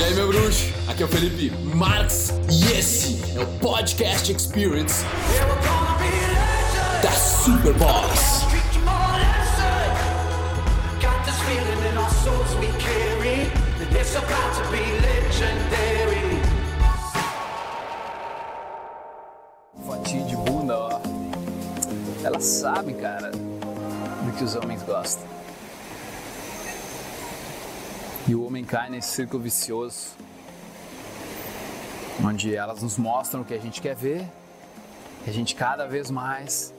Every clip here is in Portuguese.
E aí, meu bruxo? Aqui é o Felipe Marx e esse é o Podcast Experience da Superboss. Fotinho de bunda, ó. Elas sabem, cara, do que os homens gostam. E o homem cai nesse círculo vicioso, onde elas nos mostram o que a gente quer ver, e a gente cada vez mais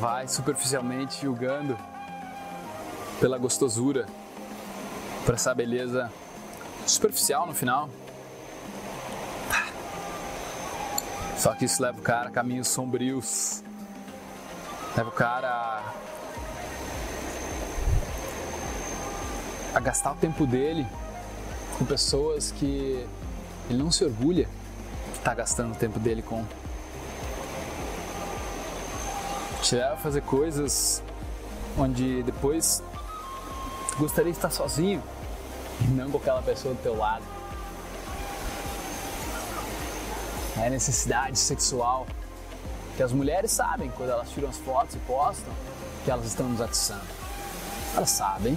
vai superficialmente julgando pela gostosura, por essa beleza superficial no final. Só que isso leva o cara a caminhos sombrios, leva o cara a gastar o tempo dele com pessoas que ele não se orgulha de estar gastando o tempo dele com. Te leva a fazer coisas onde depois gostaria de estar sozinho e não com aquela pessoa do teu lado. É a necessidade sexual que as mulheres sabem quando elas tiram as fotos e postam que elas estão nos atiçando. Elas sabem.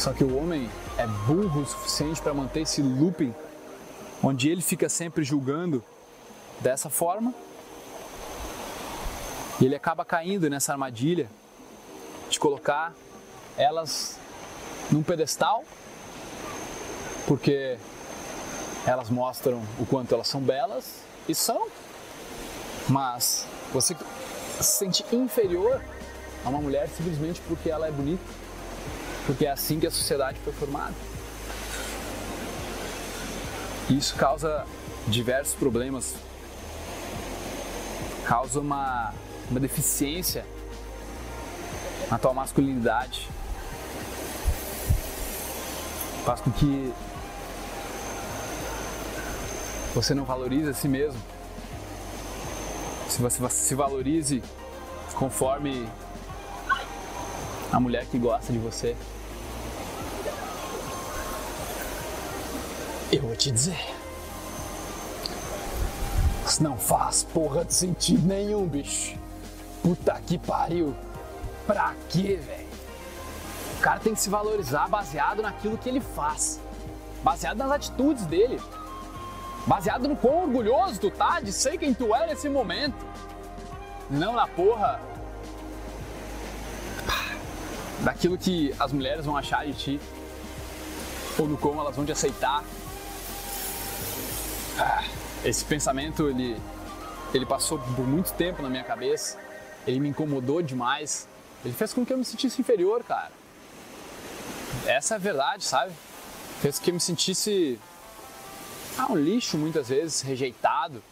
Só que o homem é burro o suficiente para manter esse looping onde ele fica sempre julgando dessa forma e ele acaba caindo nessa armadilha de colocar elas num pedestal, porque elas mostram o quanto elas são belas e são, mas você se sente inferior a uma mulher simplesmente porque ela é bonita, porque é assim que a sociedade foi formada. E isso causa diversos problemas, causa uma, uma deficiência na tua masculinidade, faz com que você não valorize a si mesmo. Se você se valorize conforme a mulher que gosta de você. Eu vou te dizer. Isso não faz porra de sentido nenhum, bicho. Puta que pariu. Pra quê, velho? O cara tem que se valorizar baseado naquilo que ele faz, baseado nas atitudes dele, baseado no quão orgulhoso tu tá de ser quem tu é nesse momento, não na porra daquilo que as mulheres vão achar de ti ou no como elas vão te aceitar. Ah, esse pensamento ele ele passou por muito tempo na minha cabeça, ele me incomodou demais, ele fez com que eu me sentisse inferior, cara. Essa é a verdade, sabe? Fez com que eu me sentisse ah, um lixo muitas vezes, rejeitado,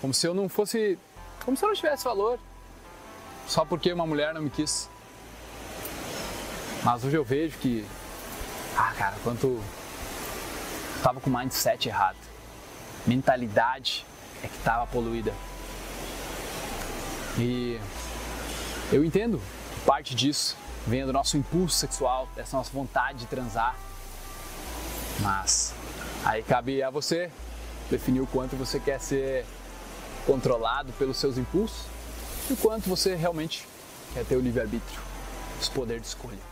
como se eu não fosse, como se eu não tivesse valor, só porque uma mulher não me quis. Mas hoje eu vejo que, ah, cara, quanto tava com o mindset errado, mentalidade é que tava poluída. E eu entendo parte disso vem do nosso impulso sexual, dessa nossa vontade de transar. Mas aí cabe a você definir o quanto você quer ser controlado pelos seus impulsos e o quanto você realmente quer ter o livre-arbítrio, esse poder de escolha.